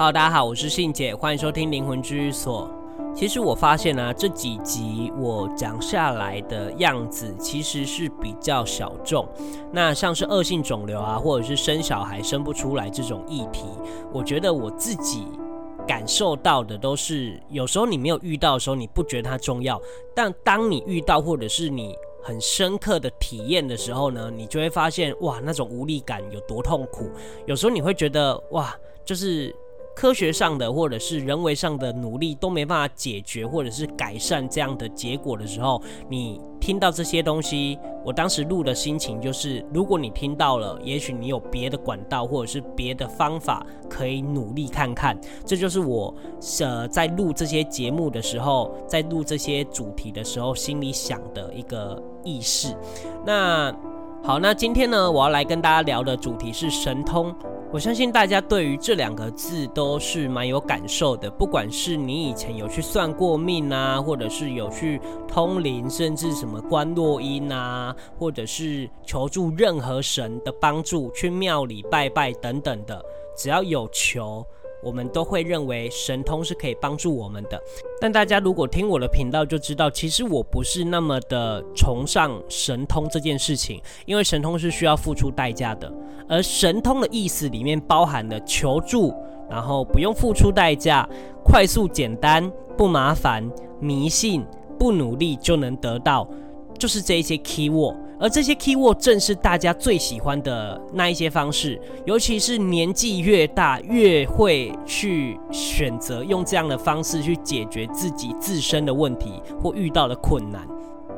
Hello，大家好，我是信姐，欢迎收听灵魂居所。其实我发现啊，这几集我讲下来的样子其实是比较小众。那像是恶性肿瘤啊，或者是生小孩生不出来这种议题，我觉得我自己感受到的都是，有时候你没有遇到的时候，你不觉得它重要，但当你遇到或者是你很深刻的体验的时候呢，你就会发现哇，那种无力感有多痛苦。有时候你会觉得哇，就是。科学上的或者是人为上的努力都没办法解决或者是改善这样的结果的时候，你听到这些东西，我当时录的心情就是：如果你听到了，也许你有别的管道或者是别的方法可以努力看看。这就是我呃在录这些节目的时候，在录这些主题的时候心里想的一个意识。那好，那今天呢，我要来跟大家聊的主题是神通。我相信大家对于这两个字都是蛮有感受的，不管是你以前有去算过命啊，或者是有去通灵，甚至什么观落音啊，或者是求助任何神的帮助，去庙里拜拜等等的，只要有求。我们都会认为神通是可以帮助我们的，但大家如果听我的频道就知道，其实我不是那么的崇尚神通这件事情，因为神通是需要付出代价的，而神通的意思里面包含了求助，然后不用付出代价，快速简单，不麻烦，迷信，不努力就能得到，就是这一些 keyword。而这些 keyword 正是大家最喜欢的那一些方式，尤其是年纪越大，越会去选择用这样的方式去解决自己自身的问题或遇到的困难。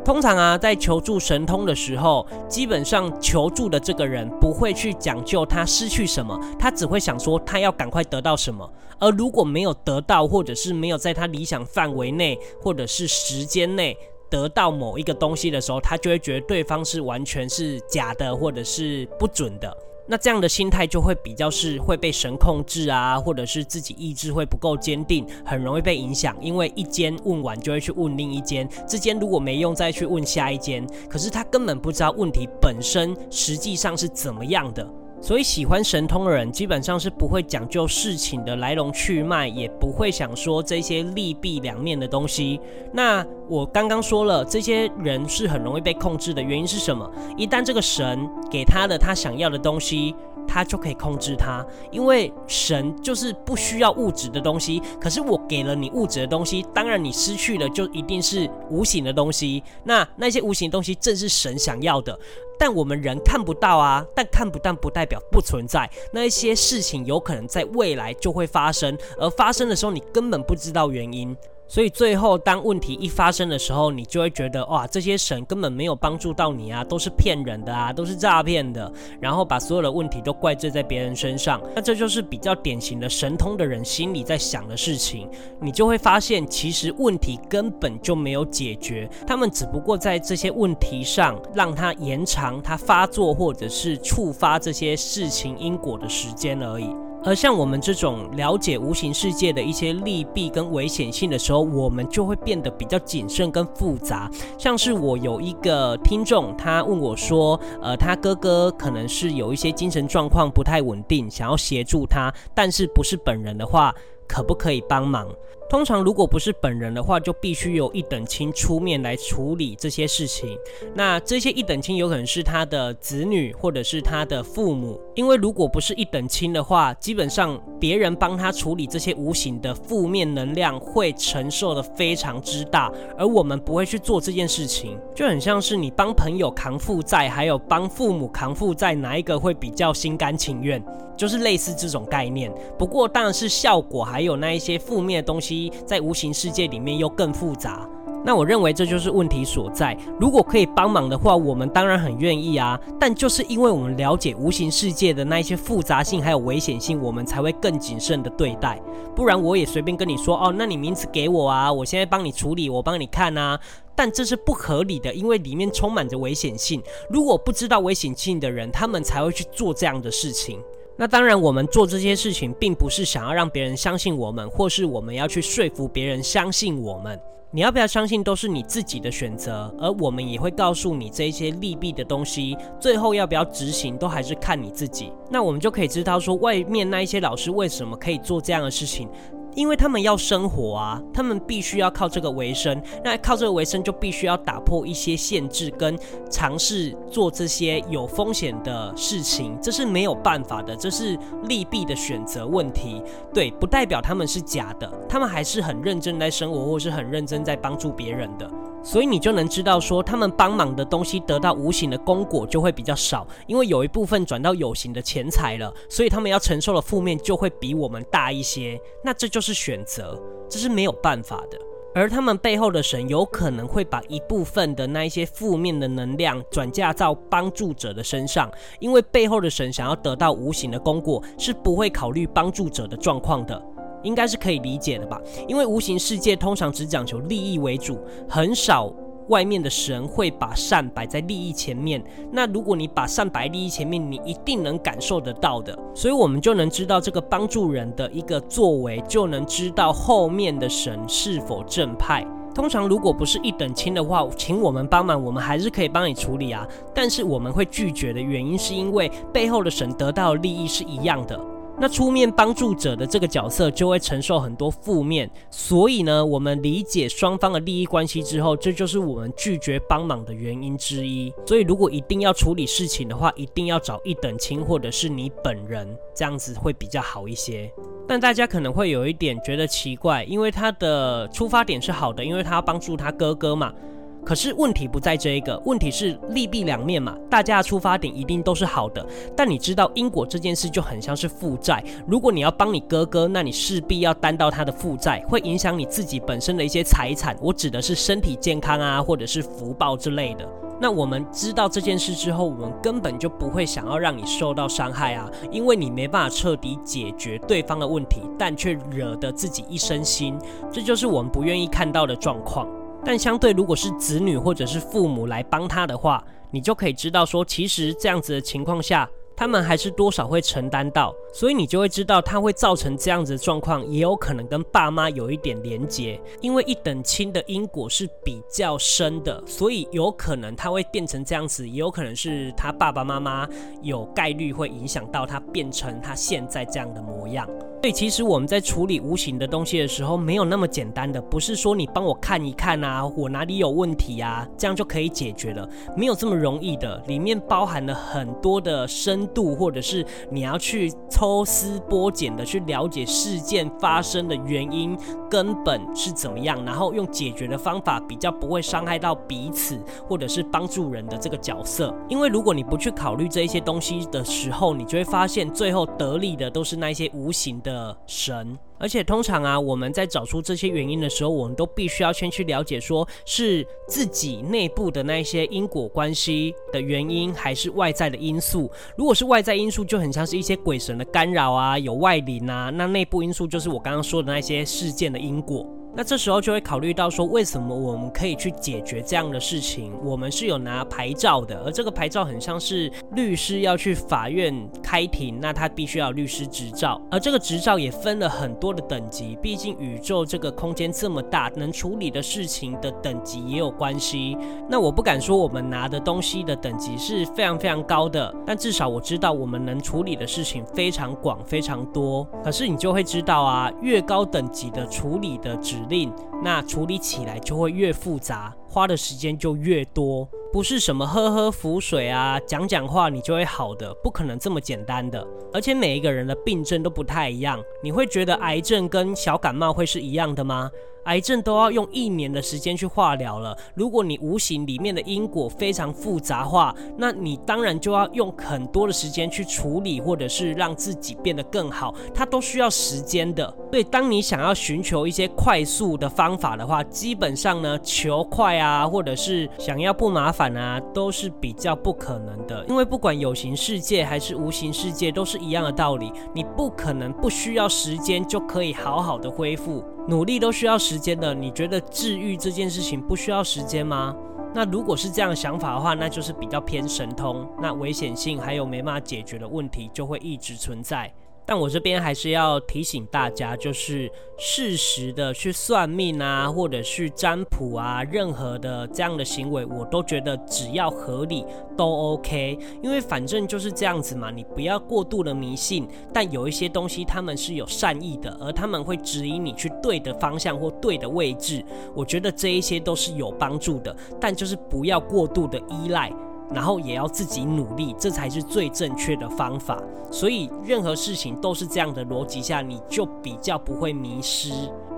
通常啊，在求助神通的时候，基本上求助的这个人不会去讲究他失去什么，他只会想说他要赶快得到什么。而如果没有得到，或者是没有在他理想范围内，或者是时间内，得到某一个东西的时候，他就会觉得对方是完全是假的，或者是不准的。那这样的心态就会比较是会被神控制啊，或者是自己意志会不够坚定，很容易被影响。因为一间问完就会去问另一间，这间如果没用再去问下一间，可是他根本不知道问题本身实际上是怎么样的。所以喜欢神通的人，基本上是不会讲究事情的来龙去脉，也不会想说这些利弊两面的东西。那我刚刚说了，这些人是很容易被控制的原因是什么？一旦这个神给他的他想要的东西，他就可以控制他，因为神就是不需要物质的东西。可是我给了你物质的东西，当然你失去了就一定是无形的东西。那那些无形的东西正是神想要的。但我们人看不到啊，但看不到不代表不存在。那一些事情有可能在未来就会发生，而发生的时候你根本不知道原因。所以最后，当问题一发生的时候，你就会觉得哇，这些神根本没有帮助到你啊，都是骗人的啊，都是诈骗的，然后把所有的问题都怪罪在别人身上。那这就是比较典型的神通的人心里在想的事情。你就会发现，其实问题根本就没有解决，他们只不过在这些问题上让他延长他发作或者是触发这些事情因果的时间而已。而像我们这种了解无形世界的一些利弊跟危险性的时候，我们就会变得比较谨慎跟复杂。像是我有一个听众，他问我说，呃，他哥哥可能是有一些精神状况不太稳定，想要协助他，但是不是本人的话，可不可以帮忙？通常如果不是本人的话，就必须由一等亲出面来处理这些事情。那这些一等亲有可能是他的子女，或者是他的父母。因为如果不是一等亲的话，基本上别人帮他处理这些无形的负面能量，会承受的非常之大。而我们不会去做这件事情，就很像是你帮朋友扛负债，还有帮父母扛负债，哪一个会比较心甘情愿？就是类似这种概念。不过当然是效果，还有那一些负面的东西。在无形世界里面又更复杂，那我认为这就是问题所在。如果可以帮忙的话，我们当然很愿意啊。但就是因为我们了解无形世界的那一些复杂性还有危险性，我们才会更谨慎的对待。不然我也随便跟你说哦，那你名字给我啊，我现在帮你处理，我帮你看啊。但这是不合理的，因为里面充满着危险性。如果不知道危险性的人，他们才会去做这样的事情。那当然，我们做这些事情，并不是想要让别人相信我们，或是我们要去说服别人相信我们。你要不要相信，都是你自己的选择。而我们也会告诉你这些利弊的东西，最后要不要执行，都还是看你自己。那我们就可以知道说，外面那一些老师为什么可以做这样的事情。因为他们要生活啊，他们必须要靠这个为生。那靠这个为生，就必须要打破一些限制，跟尝试做这些有风险的事情。这是没有办法的，这是利弊的选择问题。对，不代表他们是假的，他们还是很认真在生活，或是很认真在帮助别人的。所以你就能知道说，他们帮忙的东西得到无形的功果就会比较少，因为有一部分转到有形的钱财了，所以他们要承受的负面就会比我们大一些。那这就是选择，这是没有办法的。而他们背后的神有可能会把一部分的那一些负面的能量转嫁到帮助者的身上，因为背后的神想要得到无形的功果，是不会考虑帮助者的状况的。应该是可以理解的吧，因为无形世界通常只讲求利益为主，很少外面的神会把善摆在利益前面。那如果你把善摆利益前面，你一定能感受得到的。所以我们就能知道这个帮助人的一个作为，就能知道后面的神是否正派。通常如果不是一等亲的话，请我们帮忙，我们还是可以帮你处理啊。但是我们会拒绝的原因，是因为背后的神得到的利益是一样的。那出面帮助者的这个角色就会承受很多负面，所以呢，我们理解双方的利益关系之后，这就是我们拒绝帮忙的原因之一。所以，如果一定要处理事情的话，一定要找一等亲或者是你本人，这样子会比较好一些。但大家可能会有一点觉得奇怪，因为他的出发点是好的，因为他要帮助他哥哥嘛。可是问题不在这一个，问题是利弊两面嘛，大家的出发点一定都是好的，但你知道因果这件事就很像是负债，如果你要帮你哥哥，那你势必要担到他的负债，会影响你自己本身的一些财产，我指的是身体健康啊，或者是福报之类的。那我们知道这件事之后，我们根本就不会想要让你受到伤害啊，因为你没办法彻底解决对方的问题，但却惹得自己一身心，这就是我们不愿意看到的状况。但相对，如果是子女或者是父母来帮他的话，你就可以知道说，其实这样子的情况下，他们还是多少会承担到，所以你就会知道，他会造成这样子的状况，也有可能跟爸妈有一点连结，因为一等亲的因果是比较深的，所以有可能他会变成这样子，也有可能是他爸爸妈妈有概率会影响到他变成他现在这样的模样。所以其实我们在处理无形的东西的时候，没有那么简单的，不是说你帮我看一看啊，我哪里有问题啊，这样就可以解决了，没有这么容易的，里面包含了很多的深度，或者是你要去抽丝剥茧的去了解事件发生的原因根本是怎么样，然后用解决的方法比较不会伤害到彼此，或者是帮助人的这个角色。因为如果你不去考虑这一些东西的时候，你就会发现最后得利的都是那些无形的。的神，而且通常啊，我们在找出这些原因的时候，我们都必须要先去了解，说是自己内部的那些因果关系的原因，还是外在的因素。如果是外在因素，就很像是一些鬼神的干扰啊，有外灵啊，那内部因素就是我刚刚说的那些事件的因果。那这时候就会考虑到说，为什么我们可以去解决这样的事情？我们是有拿牌照的，而这个牌照很像是律师要去法院开庭，那他必须要律师执照，而这个执照也分了很多的等级，毕竟宇宙这个空间这么大，能处理的事情的等级也有关系。那我不敢说我们拿的东西的等级是非常非常高的，但至少我知道我们能处理的事情非常广非常多。可是你就会知道啊，越高等级的处理的指令，那处理起来就会越复杂，花的时间就越多。不是什么喝喝浮水啊，讲讲话你就会好的，不可能这么简单的。而且每一个人的病症都不太一样，你会觉得癌症跟小感冒会是一样的吗？癌症都要用一年的时间去化疗了。如果你无形里面的因果非常复杂化，那你当然就要用很多的时间去处理，或者是让自己变得更好，它都需要时间的。所以，当你想要寻求一些快速的方法的话，基本上呢，求快啊，或者是想要不麻烦啊，都是比较不可能的。因为不管有形世界还是无形世界，都是一样的道理，你不可能不需要时间就可以好好的恢复。努力都需要时间的，你觉得治愈这件事情不需要时间吗？那如果是这样的想法的话，那就是比较偏神通，那危险性还有没办法解决的问题就会一直存在。但我这边还是要提醒大家，就是适时的去算命啊，或者是占卜啊，任何的这样的行为，我都觉得只要合理都 OK，因为反正就是这样子嘛，你不要过度的迷信。但有一些东西他们是有善意的，而他们会指引你去对的方向或对的位置，我觉得这一些都是有帮助的，但就是不要过度的依赖。然后也要自己努力，这才是最正确的方法。所以任何事情都是这样的逻辑下，你就比较不会迷失。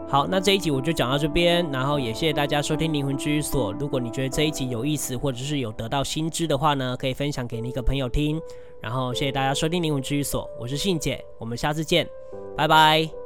好，那这一集我就讲到这边，然后也谢谢大家收听灵魂居所。如果你觉得这一集有意思，或者是有得到新知的话呢，可以分享给你一个朋友听。然后谢谢大家收听灵魂居所，我是信姐，我们下次见，拜拜。